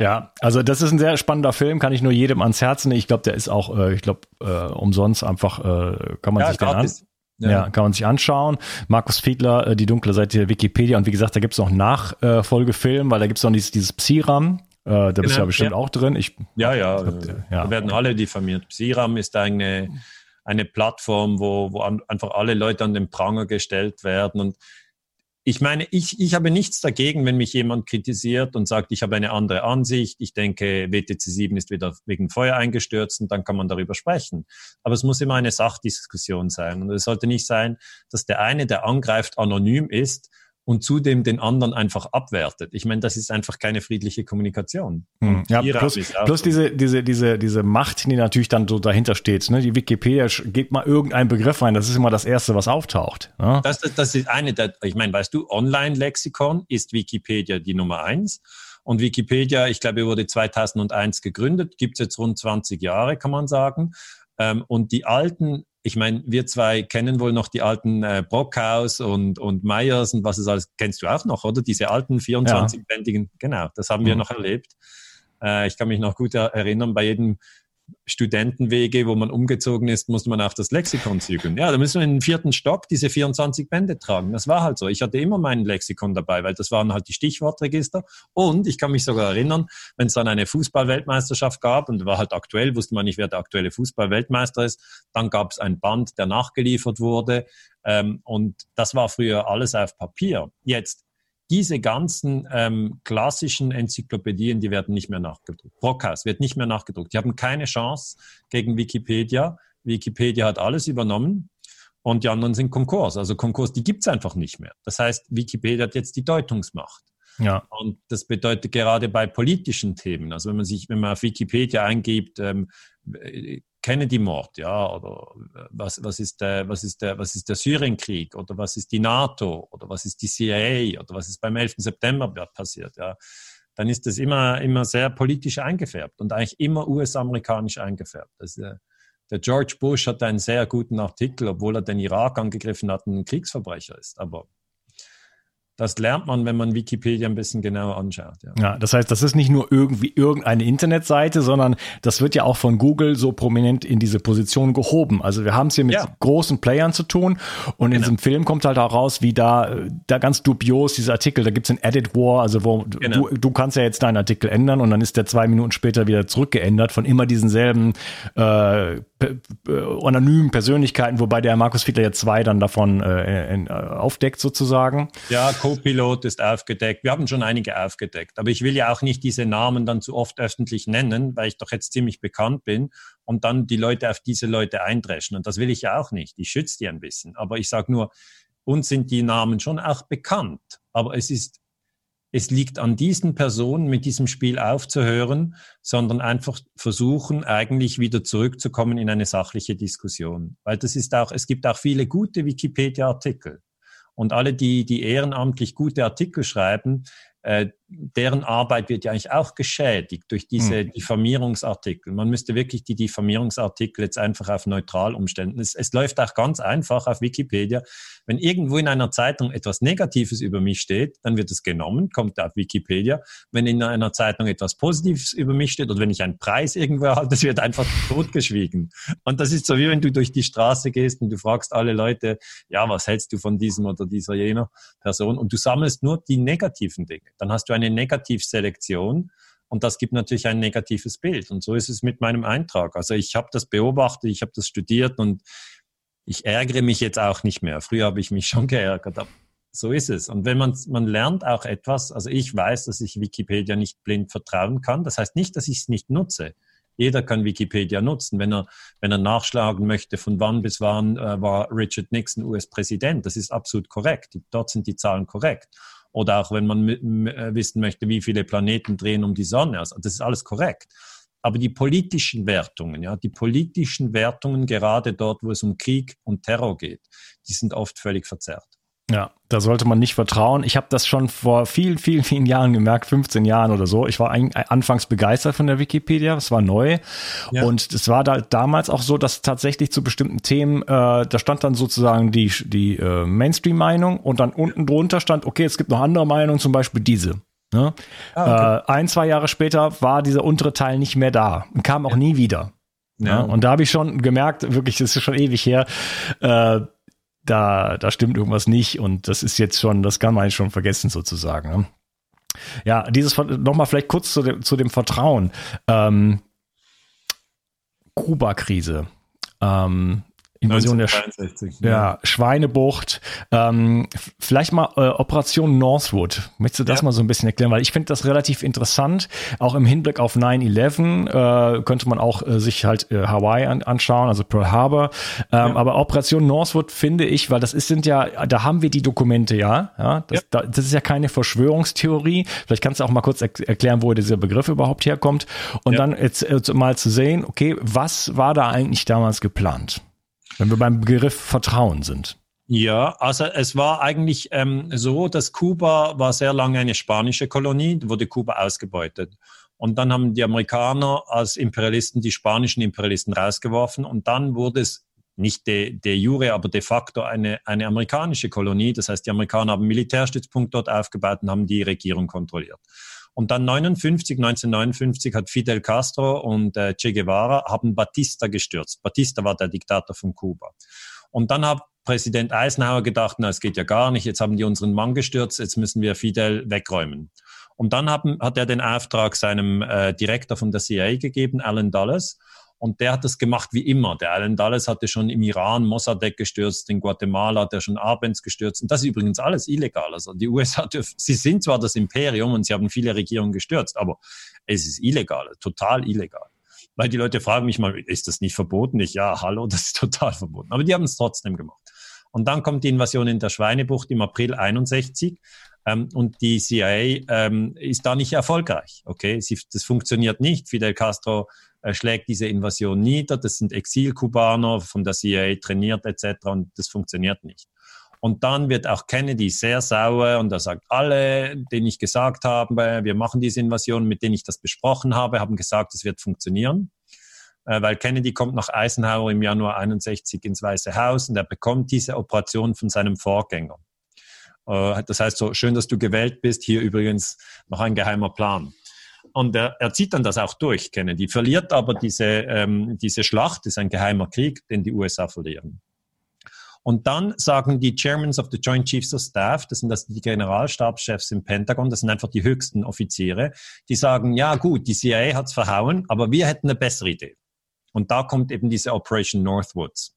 ja, also das ist ein sehr spannender Film, kann ich nur jedem ans Herz nehmen. Ich glaube, der ist auch, äh, ich glaube, äh, umsonst einfach, äh, kann man ja, sich den an. Ja. ja. kann man sich anschauen. Markus Fiedler, äh, die dunkle Seite der Wikipedia. Und wie gesagt, da gibt es noch Nachfolgefilm, weil da gibt es noch dieses, dieses Psiram. Äh, da genau, bist du ja bestimmt ja. auch drin. Ich, ja, ja, glaub, ja. Da werden alle diffamiert. Psiram ist eine eine Plattform, wo, wo an, einfach alle Leute an den Pranger gestellt werden. Und ich meine, ich, ich habe nichts dagegen, wenn mich jemand kritisiert und sagt, ich habe eine andere Ansicht, ich denke, WTC 7 ist wieder wegen Feuer eingestürzt und dann kann man darüber sprechen. Aber es muss immer eine Sachdiskussion sein. Und es sollte nicht sein, dass der eine, der angreift, anonym ist und zudem den anderen einfach abwertet. Ich meine, das ist einfach keine friedliche Kommunikation. Hm. Ja, plus, plus diese, diese, diese, diese Macht, die natürlich dann so dahinter steht. Ne? Die Wikipedia gibt mal irgendeinen Begriff rein, das ist immer das Erste, was auftaucht. Ne? Das, das, das ist eine der, ich meine, weißt du, Online-Lexikon ist Wikipedia die Nummer eins. Und Wikipedia, ich glaube, wurde 2001 gegründet, gibt es jetzt rund 20 Jahre, kann man sagen. Ähm, und die alten ich meine, wir zwei kennen wohl noch die alten äh, Brockhaus und, und Meyers und was es alles, kennst du auch noch, oder? Diese alten 24-bändigen, ja. genau, das haben wir mhm. noch erlebt. Äh, ich kann mich noch gut erinnern, bei jedem Studentenwege, wo man umgezogen ist, musste man auf das Lexikon zügeln. Ja, da müssen wir in den vierten Stock diese 24 Bände tragen. Das war halt so. Ich hatte immer mein Lexikon dabei, weil das waren halt die Stichwortregister. Und ich kann mich sogar erinnern, wenn es dann eine Fußballweltmeisterschaft gab und war halt aktuell, wusste man nicht, wer der aktuelle Fußballweltmeister ist, dann gab es ein Band, der nachgeliefert wurde. Ähm, und das war früher alles auf Papier. Jetzt diese ganzen ähm, klassischen Enzyklopädien, die werden nicht mehr nachgedruckt. Brockhaus wird nicht mehr nachgedruckt. Die haben keine Chance gegen Wikipedia. Wikipedia hat alles übernommen und die anderen sind Konkurs. Also Konkurs, die gibt's einfach nicht mehr. Das heißt, Wikipedia hat jetzt die Deutungsmacht. Ja. Und das bedeutet gerade bei politischen Themen, also wenn man sich, wenn man auf Wikipedia eingibt, ähm, Kennedy-Mord, ja, oder äh, was, was, ist der, was, ist der, was ist der Syrienkrieg oder was ist die NATO oder was ist die CIA oder was ist beim 11. September passiert, ja, dann ist das immer, immer sehr politisch eingefärbt und eigentlich immer US-amerikanisch eingefärbt. Das, äh, der George Bush hat einen sehr guten Artikel, obwohl er den Irak angegriffen hat und ein Kriegsverbrecher ist. Aber das lernt man, wenn man Wikipedia ein bisschen genauer anschaut. Ja. ja, das heißt, das ist nicht nur irgendwie irgendeine Internetseite, sondern das wird ja auch von Google so prominent in diese Position gehoben. Also wir haben es hier mit ja. großen Playern zu tun und genau. in diesem Film kommt halt auch raus, wie da, da ganz dubios diese Artikel, da gibt es ein Edit War, also wo genau. du, du kannst ja jetzt deinen Artikel ändern und dann ist der zwei Minuten später wieder zurückgeändert von immer diesen selben äh, anonymen Persönlichkeiten, wobei der Markus Fiedler jetzt zwei dann davon äh, in, äh, aufdeckt sozusagen. Ja, Co-Pilot ist aufgedeckt. Wir haben schon einige aufgedeckt, aber ich will ja auch nicht diese Namen dann zu oft öffentlich nennen, weil ich doch jetzt ziemlich bekannt bin und dann die Leute auf diese Leute eindreschen. Und das will ich ja auch nicht. Ich schütze die ein bisschen. Aber ich sage nur, uns sind die Namen schon auch bekannt. Aber es ist es liegt an diesen Personen, mit diesem Spiel aufzuhören, sondern einfach versuchen, eigentlich wieder zurückzukommen in eine sachliche Diskussion. Weil das ist auch, es gibt auch viele gute Wikipedia-Artikel. Und alle, die, die ehrenamtlich gute Artikel schreiben, äh, deren Arbeit wird ja eigentlich auch geschädigt durch diese mhm. Diffamierungsartikel. Man müsste wirklich die Diffamierungsartikel jetzt einfach auf neutral umstellen. Es, es läuft auch ganz einfach auf Wikipedia. Wenn irgendwo in einer Zeitung etwas Negatives über mich steht, dann wird es genommen, kommt auf Wikipedia. Wenn in einer Zeitung etwas Positives über mich steht oder wenn ich einen Preis irgendwo erhalte, das wird einfach totgeschwiegen. Und das ist so wie wenn du durch die Straße gehst und du fragst alle Leute, ja, was hältst du von diesem oder dieser jener Person? Und du sammelst nur die negativen Dinge. Dann hast du eine Negativselektion und das gibt natürlich ein negatives Bild. Und so ist es mit meinem Eintrag. Also ich habe das beobachtet, ich habe das studiert und ich ärgere mich jetzt auch nicht mehr. Früher habe ich mich schon geärgert, aber so ist es. Und wenn man, man lernt auch etwas, also ich weiß, dass ich Wikipedia nicht blind vertrauen kann. Das heißt nicht, dass ich es nicht nutze. Jeder kann Wikipedia nutzen, wenn er, wenn er nachschlagen möchte, von wann bis wann äh, war Richard Nixon US-Präsident. Das ist absolut korrekt. Dort sind die Zahlen korrekt. Oder auch wenn man äh, wissen möchte, wie viele Planeten drehen um die Sonne. Also das ist alles korrekt. Aber die politischen Wertungen, ja, die politischen Wertungen, gerade dort, wo es um Krieg und Terror geht, die sind oft völlig verzerrt. Ja, da sollte man nicht vertrauen. Ich habe das schon vor vielen, vielen, vielen Jahren gemerkt, 15 Jahren oder so. Ich war anfangs begeistert von der Wikipedia, es war neu. Ja. Und es war da damals auch so, dass tatsächlich zu bestimmten Themen, äh, da stand dann sozusagen die, die äh, Mainstream-Meinung und dann unten drunter stand, okay, es gibt noch andere Meinungen, zum Beispiel diese. Ne? Ah, okay. äh, ein, zwei Jahre später war dieser untere Teil nicht mehr da und kam auch ja. nie wieder. Ja. ja. und da habe ich schon gemerkt, wirklich, das ist schon ewig her, äh, da, da stimmt irgendwas nicht und das ist jetzt schon, das kann man schon vergessen sozusagen. Ne? Ja, dieses nochmal vielleicht kurz zu dem, zu dem Vertrauen. Ähm, Kuba-Krise. Ähm, Invasion 1963, der Sch ja. Schweinebucht. Ähm, vielleicht mal äh, Operation Northwood. Möchtest du das ja. mal so ein bisschen erklären? Weil ich finde das relativ interessant. Auch im Hinblick auf 9-11 äh, könnte man auch äh, sich halt äh, Hawaii an, anschauen, also Pearl Harbor. Ähm, ja. Aber Operation Northwood finde ich, weil das ist, sind ja, da haben wir die Dokumente ja. ja, das, da, das ist ja keine Verschwörungstheorie. Vielleicht kannst du auch mal kurz er erklären, wo dieser Begriff überhaupt herkommt. Und dann jetzt äh, mal zu sehen, okay, was war da eigentlich damals geplant? Wenn wir beim Begriff Vertrauen sind. Ja, also es war eigentlich ähm, so, dass Kuba war sehr lange eine spanische Kolonie, wurde Kuba ausgebeutet. Und dann haben die Amerikaner als Imperialisten die spanischen Imperialisten rausgeworfen und dann wurde es nicht de, de jure, aber de facto eine, eine amerikanische Kolonie. Das heißt, die Amerikaner haben einen Militärstützpunkt dort aufgebaut und haben die Regierung kontrolliert. Und dann 59, 1959 hat Fidel Castro und äh, Che Guevara haben Batista gestürzt. Batista war der Diktator von Kuba. Und dann hat Präsident Eisenhower gedacht, na, es geht ja gar nicht, jetzt haben die unseren Mann gestürzt, jetzt müssen wir Fidel wegräumen. Und dann haben, hat er den Auftrag seinem äh, Direktor von der CIA gegeben, Alan Dulles. Und der hat das gemacht wie immer. Der Alan Dulles hatte schon im Iran Mossadegh gestürzt, in Guatemala hat er schon Arbenz gestürzt. Und das ist übrigens alles illegal. Also die USA dürfen, sie sind zwar das Imperium und sie haben viele Regierungen gestürzt, aber es ist illegal, total illegal. Weil die Leute fragen mich mal, ist das nicht verboten? Ich, ja, hallo, das ist total verboten. Aber die haben es trotzdem gemacht. Und dann kommt die Invasion in der Schweinebucht im April 61. Ähm, und die CIA ähm, ist da nicht erfolgreich. Okay, Sie, das funktioniert nicht. Fidel Castro schlägt diese Invasion nieder. Das sind Exilkubaner von der CIA trainiert etc. Und das funktioniert nicht. Und dann wird auch Kennedy sehr sauer und er sagt, alle, denen ich gesagt habe, wir machen diese Invasion, mit denen ich das besprochen habe, haben gesagt, es wird funktionieren. Äh, weil Kennedy kommt nach Eisenhower im Januar 61 ins Weiße Haus und er bekommt diese Operation von seinem Vorgänger. Äh, das heißt so, schön, dass du gewählt bist, hier übrigens noch ein geheimer Plan. Und er, er zieht dann das auch durch, Kennedy, verliert aber diese, ähm, diese Schlacht, ist ein geheimer Krieg, den die USA verlieren. Und dann sagen die Chairmans of the Joint Chiefs of Staff, das sind das die Generalstabschefs im Pentagon, das sind einfach die höchsten Offiziere, die sagen, ja gut, die CIA hat's verhauen, aber wir hätten eine bessere Idee. Und da kommt eben diese Operation Northwoods.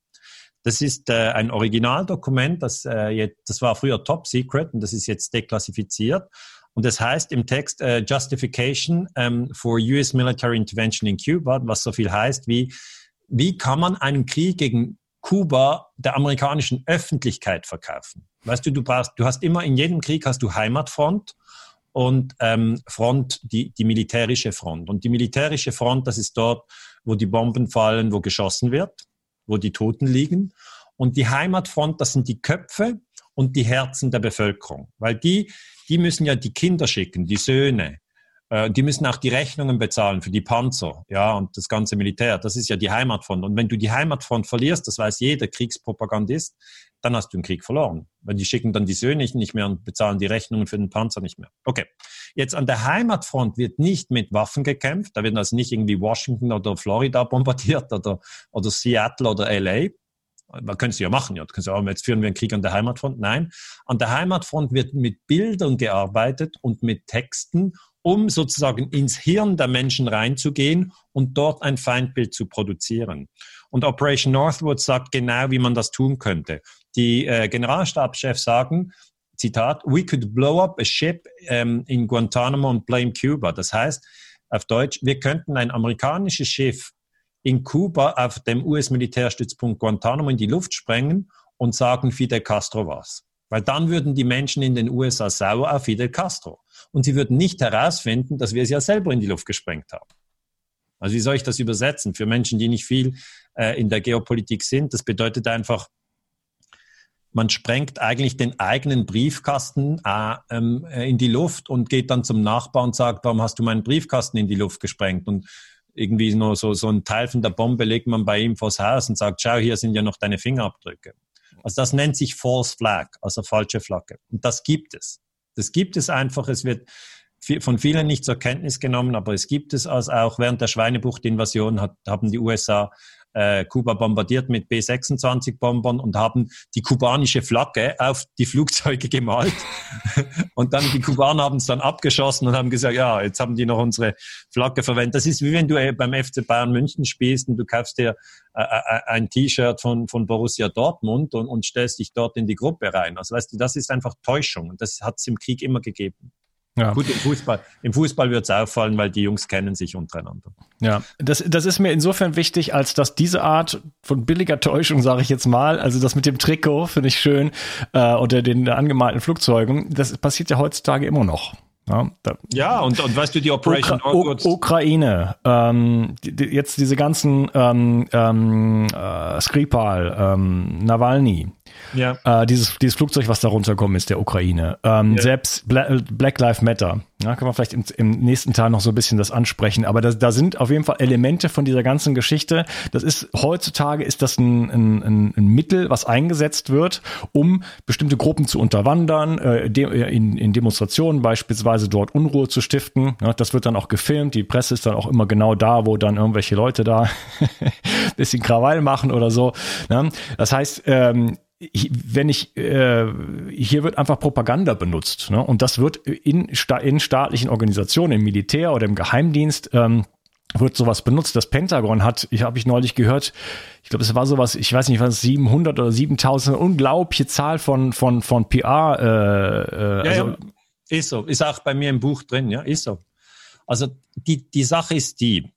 Das ist äh, ein Originaldokument, das, äh, jetzt, das war früher Top Secret und das ist jetzt deklassifiziert. Und das heißt im Text äh, Justification um, for US Military Intervention in Cuba, was so viel heißt wie, wie kann man einen Krieg gegen Kuba der amerikanischen Öffentlichkeit verkaufen? Weißt du, du brauchst, du hast immer in jedem Krieg hast du Heimatfront und ähm, Front, die, die militärische Front. Und die militärische Front, das ist dort, wo die Bomben fallen, wo geschossen wird wo die Toten liegen. Und die Heimatfront, das sind die Köpfe und die Herzen der Bevölkerung. Weil die, die müssen ja die Kinder schicken, die Söhne. Äh, die müssen auch die Rechnungen bezahlen für die Panzer, ja, und das ganze Militär. Das ist ja die Heimatfront. Und wenn du die Heimatfront verlierst, das weiß jeder Kriegspropagandist, dann hast du einen Krieg verloren. Weil die schicken dann die Söhne nicht mehr und bezahlen die Rechnungen für den Panzer nicht mehr. Okay. Jetzt an der Heimatfront wird nicht mit Waffen gekämpft. Da wird also nicht irgendwie Washington oder Florida bombardiert oder, oder Seattle oder LA. Man könnte es ja machen, ja. Du kannst ja jetzt führen wir einen Krieg an der Heimatfront. Nein. An der Heimatfront wird mit Bildern gearbeitet und mit Texten um sozusagen ins Hirn der Menschen reinzugehen und dort ein Feindbild zu produzieren. Und Operation Northwood sagt genau, wie man das tun könnte. Die äh, Generalstabschefs sagen, Zitat, we could blow up a ship um, in Guantanamo and blame Cuba. Das heißt, auf Deutsch, wir könnten ein amerikanisches Schiff in Kuba auf dem US-Militärstützpunkt Guantanamo in die Luft sprengen und sagen, Fidel Castro war's. Weil dann würden die Menschen in den USA sauer auf Fidel Castro. Und sie würden nicht herausfinden, dass wir es ja selber in die Luft gesprengt haben. Also wie soll ich das übersetzen? Für Menschen, die nicht viel äh, in der Geopolitik sind, das bedeutet einfach, man sprengt eigentlich den eigenen Briefkasten äh, ähm, äh, in die Luft und geht dann zum Nachbar und sagt, warum hast du meinen Briefkasten in die Luft gesprengt? Und irgendwie nur so, so ein Teil von der Bombe legt man bei ihm vors Haus und sagt, schau, hier sind ja noch deine Fingerabdrücke. Also das nennt sich False Flag, also falsche Flagge. Und das gibt es. Das gibt es einfach. Es wird von vielen nicht zur Kenntnis genommen, aber es gibt es also auch während der Schweinebucht-Invasion hat, haben die USA äh, Kuba bombardiert mit B-26-Bombern und haben die kubanische Flagge auf die Flugzeuge gemalt. und dann die Kubaner haben es dann abgeschossen und haben gesagt, ja, jetzt haben die noch unsere Flagge verwendet. Das ist wie wenn du äh, beim FC Bayern München spielst und du kaufst dir äh, äh, ein T-Shirt von, von Borussia Dortmund und, und stellst dich dort in die Gruppe rein. Also weißt du, das ist einfach Täuschung und das hat es im Krieg immer gegeben. Ja. Gut, im Fußball, im Fußball wird es auffallen, weil die Jungs kennen sich untereinander. Ja, das, das ist mir insofern wichtig, als dass diese Art von billiger Täuschung, sage ich jetzt mal, also das mit dem Trikot finde ich schön, äh, unter den angemalten Flugzeugen, das passiert ja heutzutage immer noch. Ja, ja und, und weißt du, die Operation Ukra Ukraine, ähm, die, die, jetzt diese ganzen ähm, ähm, äh, Skripal, ähm, Nawalny, Ja. Äh, dieses, dieses Flugzeug, was da runtergekommen ist, der Ukraine. Ähm, ja. Selbst Bla Black Lives Matter. Ja, kann man vielleicht im, im, nächsten Teil noch so ein bisschen das ansprechen. Aber da, da sind auf jeden Fall Elemente von dieser ganzen Geschichte. Das ist heutzutage ist das ein, ein, ein Mittel, was eingesetzt wird, um bestimmte Gruppen zu unterwandern, äh, de, in, in Demonstrationen beispielsweise dort Unruhe zu stiften. Ja, das wird dann auch gefilmt. Die Presse ist dann auch immer genau da, wo dann irgendwelche Leute da bisschen Krawall machen oder so. Ne? Das heißt, ähm, wenn ich äh, hier wird einfach Propaganda benutzt ne? und das wird in, in staatlichen Organisationen, im Militär oder im Geheimdienst ähm, wird sowas benutzt. Das Pentagon hat, ich habe ich neulich gehört, ich glaube, es war sowas, ich weiß nicht, was 700 oder 7000, unglaubliche Zahl von von von PR. Äh, äh, ja, also, ja. Ist so, ist auch bei mir im Buch drin, ja, ist so. Also die die Sache ist die,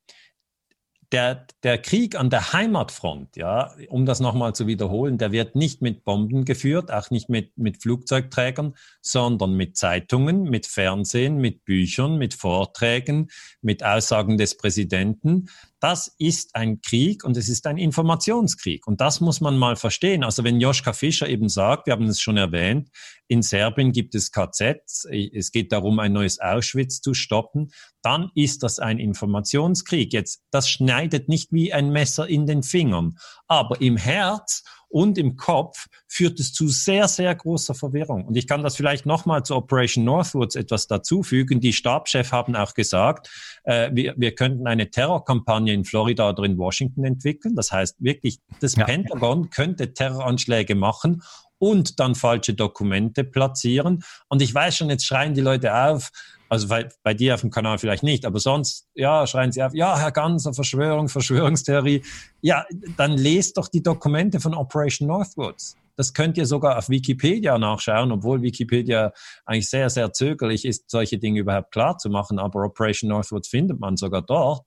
der, der Krieg an der Heimatfront, ja, um das nochmal zu wiederholen, der wird nicht mit Bomben geführt, auch nicht mit, mit Flugzeugträgern, sondern mit Zeitungen, mit Fernsehen, mit Büchern, mit Vorträgen, mit Aussagen des Präsidenten. Das ist ein Krieg und es ist ein Informationskrieg. Und das muss man mal verstehen. Also wenn Joschka Fischer eben sagt, wir haben es schon erwähnt, in Serbien gibt es KZs, es geht darum, ein neues Auschwitz zu stoppen, dann ist das ein Informationskrieg. Jetzt, das schneidet nicht wie ein Messer in den Fingern, aber im Herz und im Kopf führt es zu sehr, sehr großer Verwirrung. Und ich kann das vielleicht nochmal zu Operation Northwoods etwas dazufügen. Die Stabschefs haben auch gesagt, äh, wir, wir könnten eine Terrorkampagne in Florida oder in Washington entwickeln. Das heißt wirklich, das ja. Pentagon könnte Terroranschläge machen und dann falsche Dokumente platzieren. Und ich weiß schon, jetzt schreien die Leute auf, also bei, bei dir auf dem Kanal vielleicht nicht, aber sonst, ja, schreien sie auf, ja, Herr Ganser, Verschwörung, Verschwörungstheorie. Ja, dann lest doch die Dokumente von Operation Northwoods. Das könnt ihr sogar auf Wikipedia nachschauen, obwohl Wikipedia eigentlich sehr, sehr zögerlich ist, solche Dinge überhaupt klar zu machen. Aber Operation Northwoods findet man sogar dort.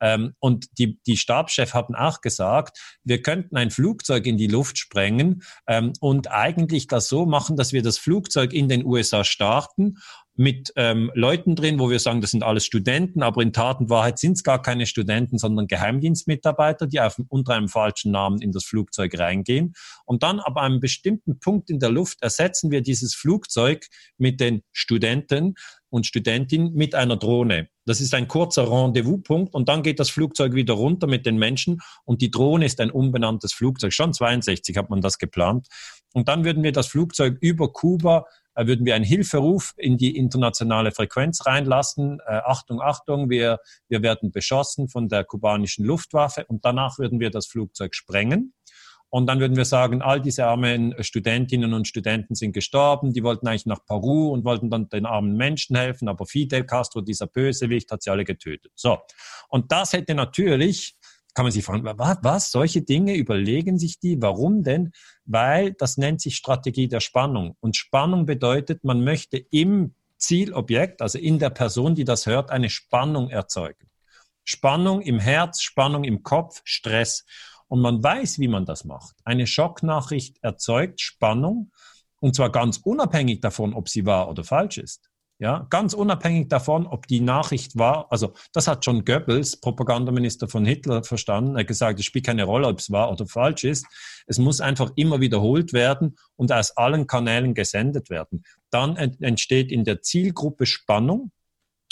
Ähm, und die, die Stabschefs hatten auch gesagt, wir könnten ein Flugzeug in die Luft sprengen ähm, und eigentlich das so machen, dass wir das Flugzeug in den USA starten mit ähm, Leuten drin, wo wir sagen, das sind alles Studenten, aber in Tat und Wahrheit sind es gar keine Studenten, sondern Geheimdienstmitarbeiter, die auf, unter einem falschen Namen in das Flugzeug reingehen. Und dann ab einem bestimmten Punkt in der Luft ersetzen wir dieses Flugzeug mit den Studenten und Studentinnen mit einer Drohne. Das ist ein kurzer Rendezvous-Punkt und dann geht das Flugzeug wieder runter mit den Menschen und die Drohne ist ein unbenanntes Flugzeug. Schon 62 hat man das geplant. Und dann würden wir das Flugzeug über Kuba würden wir einen Hilferuf in die internationale Frequenz reinlassen. Äh, Achtung, Achtung, wir, wir werden beschossen von der kubanischen Luftwaffe und danach würden wir das Flugzeug sprengen. Und dann würden wir sagen, all diese armen Studentinnen und Studenten sind gestorben, die wollten eigentlich nach Peru und wollten dann den armen Menschen helfen, aber Fidel Castro, dieser Bösewicht, hat sie alle getötet. So. Und das hätte natürlich, kann man sich fragen, was, was, solche Dinge überlegen sich die, warum denn? Weil das nennt sich Strategie der Spannung. Und Spannung bedeutet, man möchte im Zielobjekt, also in der Person, die das hört, eine Spannung erzeugen. Spannung im Herz, Spannung im Kopf, Stress. Und man weiß, wie man das macht. Eine Schocknachricht erzeugt Spannung und zwar ganz unabhängig davon, ob sie wahr oder falsch ist. Ja, ganz unabhängig davon, ob die Nachricht war, also das hat schon Goebbels, Propagandaminister von Hitler, verstanden. Er hat gesagt, es spielt keine Rolle, ob es wahr oder falsch ist. Es muss einfach immer wiederholt werden und aus allen Kanälen gesendet werden. Dann entsteht in der Zielgruppe Spannung.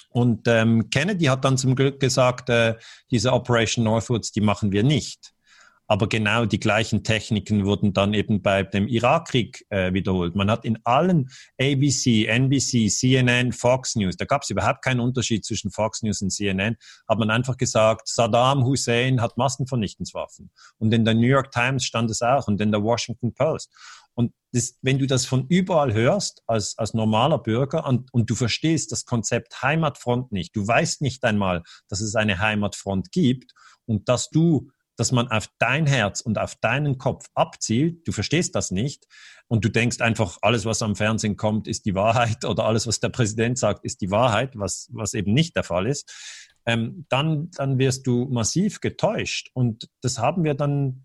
Und ähm, Kennedy hat dann zum Glück gesagt, äh, diese Operation Northwoods, die machen wir nicht. Aber genau die gleichen Techniken wurden dann eben bei dem Irakkrieg äh, wiederholt. Man hat in allen ABC, NBC, CNN, Fox News, da gab es überhaupt keinen Unterschied zwischen Fox News und CNN, hat man einfach gesagt, Saddam Hussein hat Massenvernichtungswaffen. Und in der New York Times stand es auch und in der Washington Post. Und das, wenn du das von überall hörst, als, als normaler Bürger, und, und du verstehst das Konzept Heimatfront nicht, du weißt nicht einmal, dass es eine Heimatfront gibt und dass du dass man auf dein Herz und auf deinen Kopf abzielt. Du verstehst das nicht und du denkst einfach, alles, was am Fernsehen kommt, ist die Wahrheit oder alles, was der Präsident sagt, ist die Wahrheit, was, was eben nicht der Fall ist. Ähm, dann, dann wirst du massiv getäuscht. Und das haben wir dann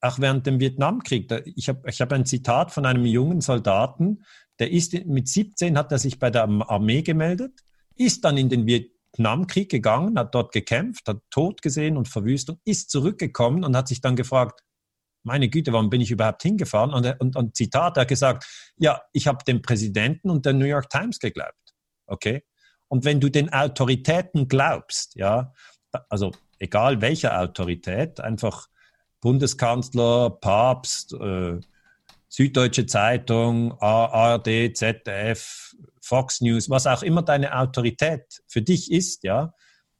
auch während dem Vietnamkrieg. Ich habe ich hab ein Zitat von einem jungen Soldaten, der ist mit 17 hat er sich bei der Armee gemeldet, ist dann in den Viet Vietnamkrieg gegangen, hat dort gekämpft, hat Tod gesehen und Verwüstung, ist zurückgekommen und hat sich dann gefragt, meine Güte, warum bin ich überhaupt hingefahren? Und, und, und Zitat, er hat gesagt, ja, ich habe dem Präsidenten und der New York Times geglaubt. Okay? Und wenn du den Autoritäten glaubst, ja, also egal welcher Autorität, einfach Bundeskanzler, Papst, äh, Süddeutsche Zeitung, ARD, ZDF, Fox News, was auch immer deine Autorität für dich ist, ja,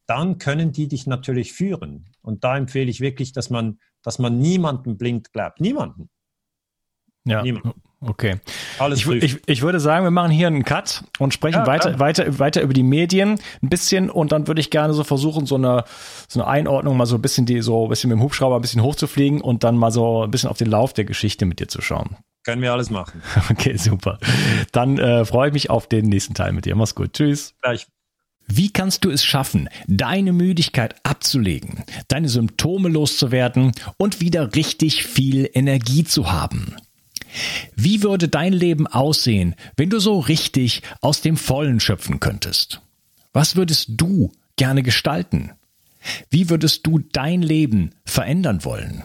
dann können die dich natürlich führen. Und da empfehle ich wirklich, dass man, dass man niemanden blind glaubt. Niemanden. Ja. Niemanden. Okay. Alles ich, ich, ich, würde sagen, wir machen hier einen Cut und sprechen ja, weiter, weiter, weiter über die Medien ein bisschen und dann würde ich gerne so versuchen, so eine, so eine Einordnung mal so ein bisschen die, so ein bisschen mit dem Hubschrauber ein bisschen hochzufliegen und dann mal so ein bisschen auf den Lauf der Geschichte mit dir zu schauen. Können wir alles machen. Okay, super. Dann äh, freue ich mich auf den nächsten Teil mit dir. Mach's gut. Tschüss. Gleich. Wie kannst du es schaffen, deine Müdigkeit abzulegen, deine Symptome loszuwerden und wieder richtig viel Energie zu haben? Wie würde dein Leben aussehen, wenn du so richtig aus dem Vollen schöpfen könntest? Was würdest du gerne gestalten? Wie würdest du dein Leben verändern wollen?